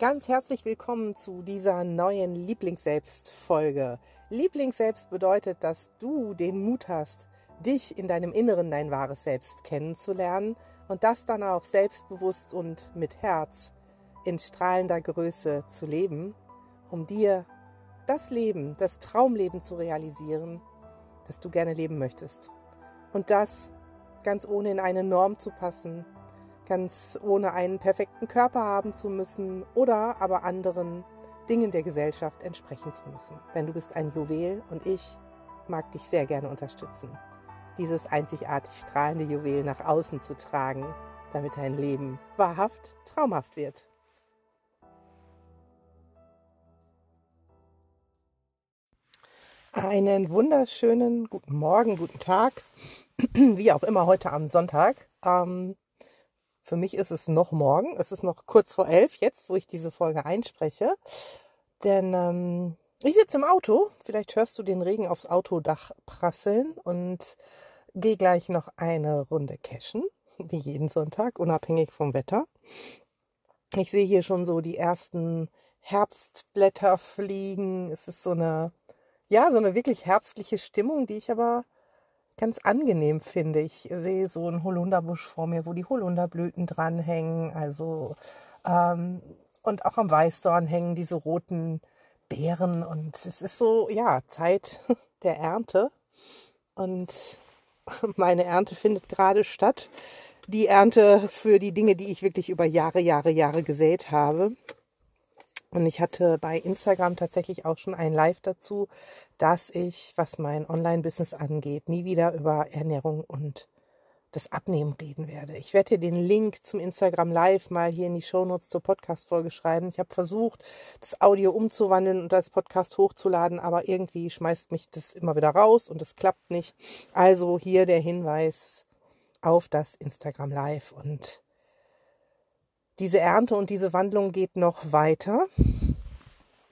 Ganz herzlich willkommen zu dieser neuen Lieblingsselbst-Folge. Lieblingsselbst bedeutet, dass du den Mut hast, dich in deinem Inneren dein wahres Selbst kennenzulernen und das dann auch selbstbewusst und mit Herz in strahlender Größe zu leben, um dir das Leben, das Traumleben zu realisieren, das du gerne leben möchtest. Und das ganz ohne in eine Norm zu passen, ganz ohne einen perfekten Körper haben zu müssen oder aber anderen Dingen der Gesellschaft entsprechen zu müssen. Denn du bist ein Juwel und ich mag dich sehr gerne unterstützen, dieses einzigartig strahlende Juwel nach außen zu tragen, damit dein Leben wahrhaft traumhaft wird. Einen wunderschönen guten Morgen, guten Tag, wie auch immer heute am Sonntag. Ähm, für mich ist es noch morgen, es ist noch kurz vor elf jetzt, wo ich diese Folge einspreche. Denn ähm, ich sitze im Auto, vielleicht hörst du den Regen aufs Autodach prasseln und gehe gleich noch eine Runde cashen, wie jeden Sonntag, unabhängig vom Wetter. Ich sehe hier schon so die ersten Herbstblätter fliegen. Es ist so eine ja, so eine wirklich herbstliche Stimmung, die ich aber ganz angenehm finde. Ich sehe so einen Holunderbusch vor mir, wo die Holunderblüten dranhängen. Also ähm, und auch am Weißdorn hängen diese roten Beeren. Und es ist so, ja, Zeit der Ernte. Und meine Ernte findet gerade statt. Die Ernte für die Dinge, die ich wirklich über Jahre, Jahre, Jahre gesät habe. Und ich hatte bei Instagram tatsächlich auch schon ein Live dazu, dass ich, was mein Online-Business angeht, nie wieder über Ernährung und das Abnehmen reden werde. Ich werde dir den Link zum Instagram Live mal hier in die Shownotes zur Podcast-Folge schreiben. Ich habe versucht, das Audio umzuwandeln und als Podcast hochzuladen, aber irgendwie schmeißt mich das immer wieder raus und es klappt nicht. Also hier der Hinweis auf das Instagram Live und diese Ernte und diese Wandlung geht noch weiter.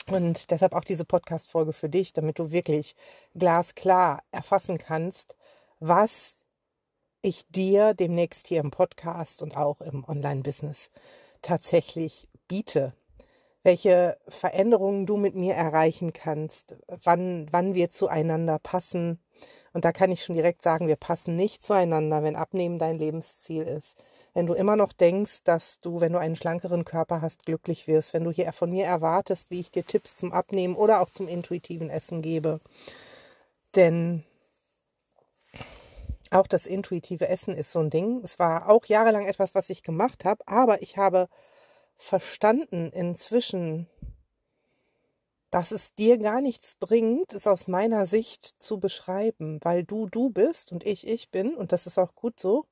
Und deshalb auch diese Podcast-Folge für dich, damit du wirklich glasklar erfassen kannst, was ich dir demnächst hier im Podcast und auch im Online-Business tatsächlich biete. Welche Veränderungen du mit mir erreichen kannst, wann, wann wir zueinander passen. Und da kann ich schon direkt sagen, wir passen nicht zueinander, wenn Abnehmen dein Lebensziel ist wenn du immer noch denkst, dass du, wenn du einen schlankeren Körper hast, glücklich wirst, wenn du hier von mir erwartest, wie ich dir Tipps zum Abnehmen oder auch zum intuitiven Essen gebe. Denn auch das intuitive Essen ist so ein Ding. Es war auch jahrelang etwas, was ich gemacht habe, aber ich habe verstanden inzwischen, dass es dir gar nichts bringt, es aus meiner Sicht zu beschreiben, weil du du bist und ich ich bin und das ist auch gut so.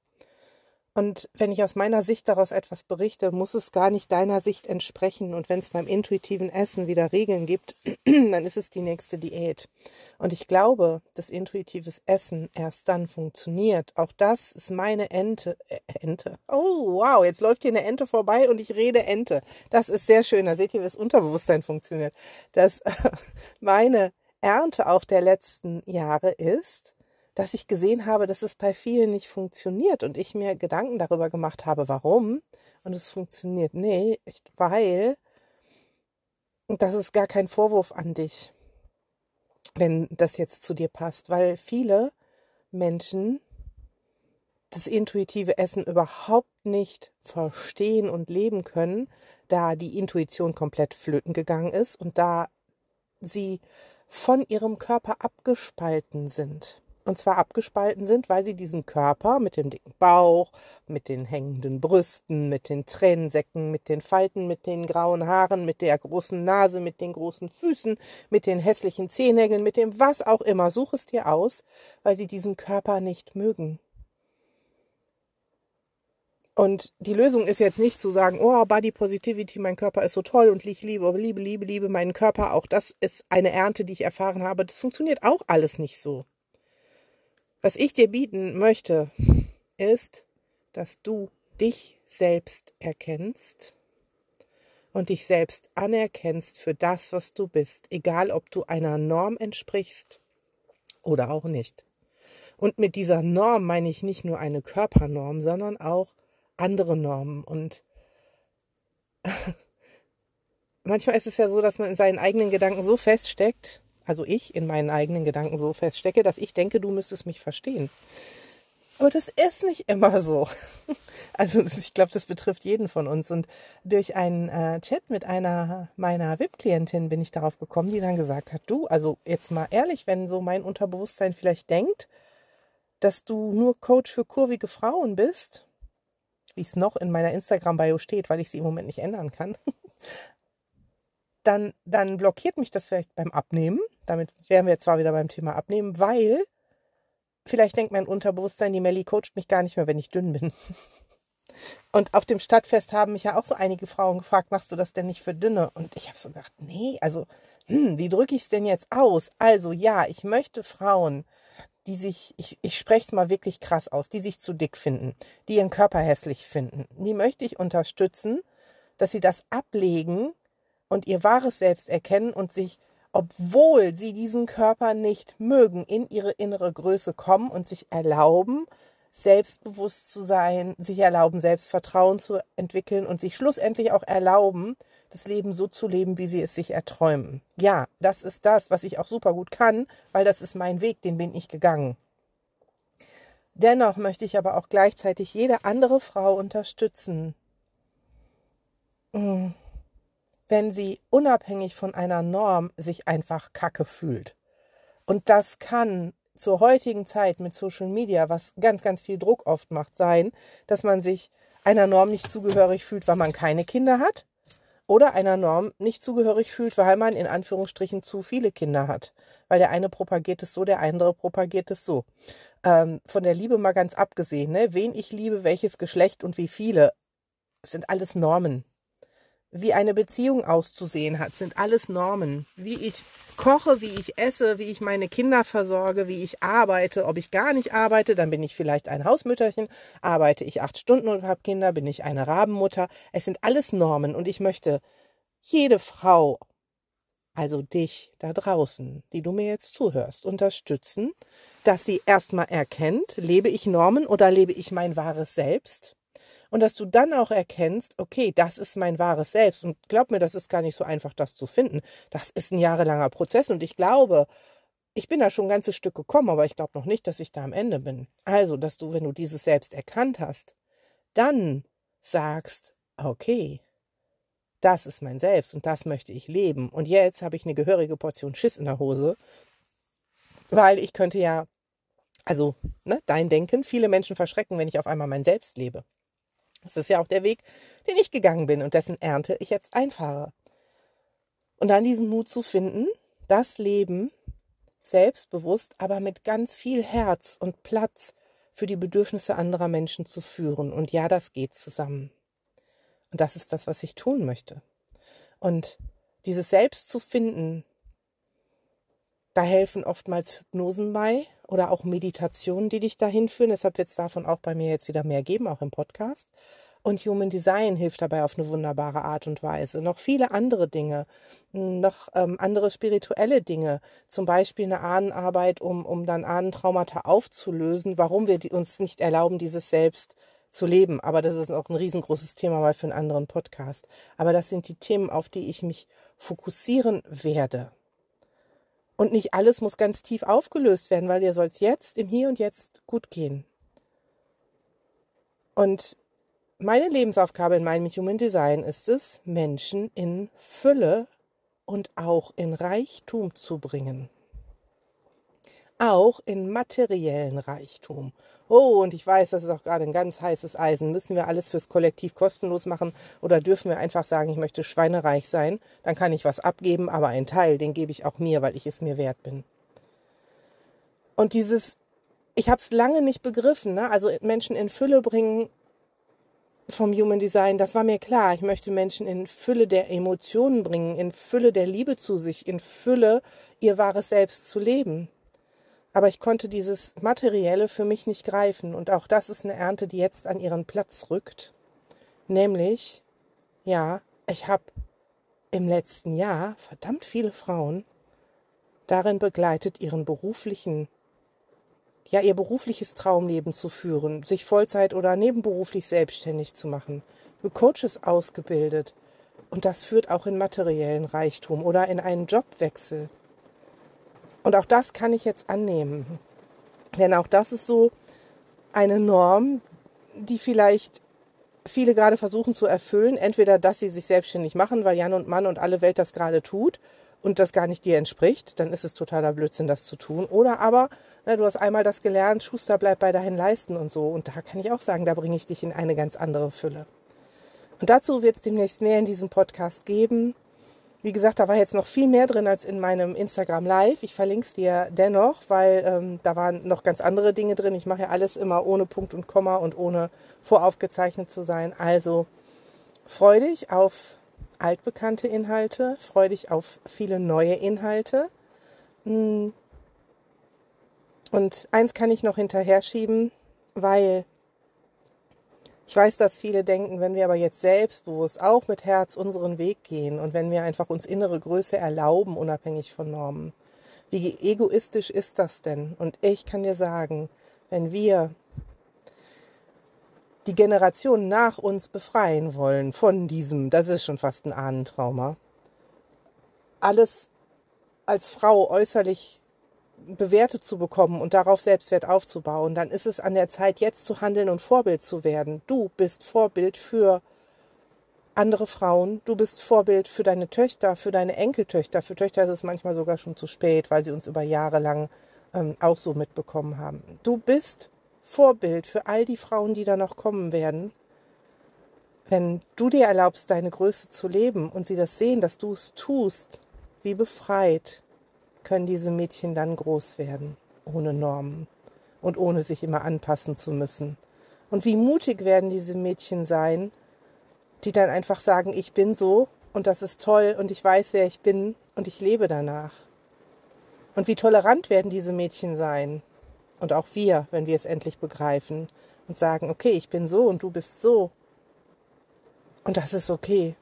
Und wenn ich aus meiner Sicht daraus etwas berichte, muss es gar nicht deiner Sicht entsprechen. Und wenn es beim intuitiven Essen wieder Regeln gibt, dann ist es die nächste Diät. Und ich glaube, dass intuitives Essen erst dann funktioniert. Auch das ist meine Ente. Äh, Ente. Oh, wow, jetzt läuft hier eine Ente vorbei und ich rede Ente. Das ist sehr schön. Da seht ihr, wie das Unterbewusstsein funktioniert. Dass meine Ernte auch der letzten Jahre ist, dass ich gesehen habe, dass es bei vielen nicht funktioniert und ich mir Gedanken darüber gemacht habe, warum. Und es funktioniert nicht, weil das ist gar kein Vorwurf an dich, wenn das jetzt zu dir passt, weil viele Menschen das intuitive Essen überhaupt nicht verstehen und leben können, da die Intuition komplett flöten gegangen ist und da sie von ihrem Körper abgespalten sind. Und zwar abgespalten sind, weil sie diesen Körper mit dem dicken Bauch, mit den hängenden Brüsten, mit den Tränensäcken, mit den Falten, mit den grauen Haaren, mit der großen Nase, mit den großen Füßen, mit den hässlichen Zehennägeln, mit dem was auch immer, such es dir aus, weil sie diesen Körper nicht mögen. Und die Lösung ist jetzt nicht zu sagen, oh, Body Positivity, mein Körper ist so toll und ich liebe, liebe, liebe, liebe meinen Körper. Auch das ist eine Ernte, die ich erfahren habe. Das funktioniert auch alles nicht so. Was ich dir bieten möchte, ist, dass du dich selbst erkennst und dich selbst anerkennst für das, was du bist, egal ob du einer Norm entsprichst oder auch nicht. Und mit dieser Norm meine ich nicht nur eine Körpernorm, sondern auch andere Normen. Und manchmal ist es ja so, dass man in seinen eigenen Gedanken so feststeckt, also ich in meinen eigenen Gedanken so feststecke, dass ich denke, du müsstest mich verstehen. Aber das ist nicht immer so. Also ich glaube, das betrifft jeden von uns. Und durch einen äh, Chat mit einer meiner VIP-Klientin bin ich darauf gekommen, die dann gesagt hat, du, also jetzt mal ehrlich, wenn so mein Unterbewusstsein vielleicht denkt, dass du nur Coach für kurvige Frauen bist, wie es noch in meiner Instagram-Bio steht, weil ich sie im Moment nicht ändern kann, dann, dann blockiert mich das vielleicht beim Abnehmen. Damit wären wir zwar wieder beim Thema Abnehmen, weil vielleicht denkt mein Unterbewusstsein, die Melli coacht mich gar nicht mehr, wenn ich dünn bin. Und auf dem Stadtfest haben mich ja auch so einige Frauen gefragt, machst du das denn nicht für Dünne? Und ich habe so gedacht, nee, also, hm, wie drücke ich es denn jetzt aus? Also ja, ich möchte Frauen, die sich, ich, ich spreche es mal wirklich krass aus, die sich zu dick finden, die ihren Körper hässlich finden, die möchte ich unterstützen, dass sie das ablegen und ihr wahres Selbst erkennen und sich obwohl sie diesen Körper nicht mögen, in ihre innere Größe kommen und sich erlauben, selbstbewusst zu sein, sich erlauben, Selbstvertrauen zu entwickeln und sich schlussendlich auch erlauben, das Leben so zu leben, wie sie es sich erträumen. Ja, das ist das, was ich auch super gut kann, weil das ist mein Weg, den bin ich gegangen. Dennoch möchte ich aber auch gleichzeitig jede andere Frau unterstützen. Hm wenn sie unabhängig von einer Norm sich einfach kacke fühlt. Und das kann zur heutigen Zeit mit Social Media, was ganz, ganz viel Druck oft macht, sein, dass man sich einer Norm nicht zugehörig fühlt, weil man keine Kinder hat oder einer Norm nicht zugehörig fühlt, weil man in Anführungsstrichen zu viele Kinder hat. Weil der eine propagiert es so, der andere propagiert es so. Ähm, von der Liebe mal ganz abgesehen, ne? wen ich liebe, welches Geschlecht und wie viele, sind alles Normen wie eine Beziehung auszusehen hat, sind alles Normen. Wie ich koche, wie ich esse, wie ich meine Kinder versorge, wie ich arbeite. Ob ich gar nicht arbeite, dann bin ich vielleicht ein Hausmütterchen. Arbeite ich acht Stunden und habe Kinder, bin ich eine Rabenmutter. Es sind alles Normen und ich möchte jede Frau, also dich da draußen, die du mir jetzt zuhörst, unterstützen, dass sie erstmal erkennt, lebe ich Normen oder lebe ich mein wahres Selbst? Und dass du dann auch erkennst, okay, das ist mein wahres Selbst. Und glaub mir, das ist gar nicht so einfach, das zu finden. Das ist ein jahrelanger Prozess und ich glaube, ich bin da schon ein ganzes Stück gekommen, aber ich glaube noch nicht, dass ich da am Ende bin. Also, dass du, wenn du dieses Selbst erkannt hast, dann sagst, okay, das ist mein Selbst und das möchte ich leben. Und jetzt habe ich eine gehörige Portion Schiss in der Hose, weil ich könnte ja, also ne, dein Denken, viele Menschen verschrecken, wenn ich auf einmal mein Selbst lebe. Das ist ja auch der Weg, den ich gegangen bin und dessen Ernte ich jetzt einfahre. Und dann diesen Mut zu finden, das Leben selbstbewusst, aber mit ganz viel Herz und Platz für die Bedürfnisse anderer Menschen zu führen. Und ja, das geht zusammen. Und das ist das, was ich tun möchte. Und dieses Selbst zu finden, da helfen oftmals Hypnosen bei oder auch Meditationen, die dich dahin führen. Deshalb wird es davon auch bei mir jetzt wieder mehr geben, auch im Podcast. Und Human Design hilft dabei auf eine wunderbare Art und Weise. Noch viele andere Dinge, noch ähm, andere spirituelle Dinge, zum Beispiel eine Ahnenarbeit, um, um dann Ahnentraumata aufzulösen, warum wir uns nicht erlauben, dieses Selbst zu leben. Aber das ist auch ein riesengroßes Thema mal für einen anderen Podcast. Aber das sind die Themen, auf die ich mich fokussieren werde. Und nicht alles muss ganz tief aufgelöst werden, weil dir soll es jetzt, im Hier und Jetzt gut gehen. Und meine Lebensaufgabe in meinem Human Design ist es, Menschen in Fülle und auch in Reichtum zu bringen auch in materiellen Reichtum. Oh, und ich weiß, das ist auch gerade ein ganz heißes Eisen. Müssen wir alles fürs Kollektiv kostenlos machen oder dürfen wir einfach sagen, ich möchte schweinereich sein? Dann kann ich was abgeben, aber einen Teil, den gebe ich auch mir, weil ich es mir wert bin. Und dieses, ich habe es lange nicht begriffen, ne? also Menschen in Fülle bringen vom Human Design, das war mir klar. Ich möchte Menschen in Fülle der Emotionen bringen, in Fülle der Liebe zu sich, in Fülle ihr wahres Selbst zu leben. Aber ich konnte dieses Materielle für mich nicht greifen. Und auch das ist eine Ernte, die jetzt an ihren Platz rückt. Nämlich, ja, ich habe im letzten Jahr verdammt viele Frauen darin begleitet, ihren beruflichen, ja, ihr berufliches Traumleben zu führen, sich Vollzeit oder nebenberuflich selbstständig zu machen. Ich Coaches ausgebildet. Und das führt auch in materiellen Reichtum oder in einen Jobwechsel. Und auch das kann ich jetzt annehmen. Denn auch das ist so eine Norm, die vielleicht viele gerade versuchen zu erfüllen. Entweder, dass sie sich selbstständig machen, weil Jan und Mann und alle Welt das gerade tut und das gar nicht dir entspricht, dann ist es totaler Blödsinn, das zu tun. Oder aber, na, du hast einmal das gelernt, Schuster bleibt bei deinen Leisten und so. Und da kann ich auch sagen, da bringe ich dich in eine ganz andere Fülle. Und dazu wird es demnächst mehr in diesem Podcast geben. Wie gesagt, da war jetzt noch viel mehr drin als in meinem Instagram Live. Ich verlinke es dir dennoch, weil ähm, da waren noch ganz andere Dinge drin. Ich mache ja alles immer ohne Punkt und Komma und ohne voraufgezeichnet zu sein. Also freu dich auf altbekannte Inhalte, freu dich auf viele neue Inhalte. Hm. Und eins kann ich noch hinterher schieben, weil ich weiß, dass viele denken, wenn wir aber jetzt selbstbewusst auch mit Herz unseren Weg gehen und wenn wir einfach uns innere Größe erlauben, unabhängig von Normen, wie egoistisch ist das denn? Und ich kann dir sagen, wenn wir die Generation nach uns befreien wollen von diesem, das ist schon fast ein Ahnentrauma, alles als Frau äußerlich bewertet zu bekommen und darauf Selbstwert aufzubauen, dann ist es an der Zeit, jetzt zu handeln und Vorbild zu werden. Du bist Vorbild für andere Frauen, du bist Vorbild für deine Töchter, für deine Enkeltöchter. Für Töchter ist es manchmal sogar schon zu spät, weil sie uns über Jahre lang ähm, auch so mitbekommen haben. Du bist Vorbild für all die Frauen, die da noch kommen werden. Wenn du dir erlaubst, deine Größe zu leben und sie das sehen, dass du es tust, wie befreit, können diese Mädchen dann groß werden, ohne Normen und ohne sich immer anpassen zu müssen. Und wie mutig werden diese Mädchen sein, die dann einfach sagen, ich bin so und das ist toll und ich weiß, wer ich bin und ich lebe danach. Und wie tolerant werden diese Mädchen sein und auch wir, wenn wir es endlich begreifen und sagen, okay, ich bin so und du bist so. Und das ist okay,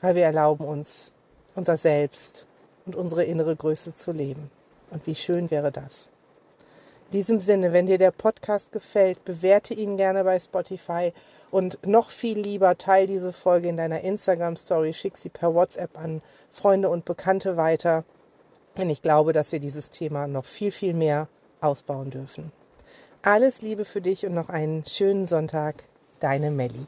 weil wir erlauben uns unser Selbst und unsere innere Größe zu leben. Und wie schön wäre das. In diesem Sinne, wenn dir der Podcast gefällt, bewerte ihn gerne bei Spotify und noch viel lieber teile diese Folge in deiner Instagram Story, schick sie per WhatsApp an Freunde und Bekannte weiter. Denn ich glaube, dass wir dieses Thema noch viel, viel mehr ausbauen dürfen. Alles Liebe für dich und noch einen schönen Sonntag. Deine Melli.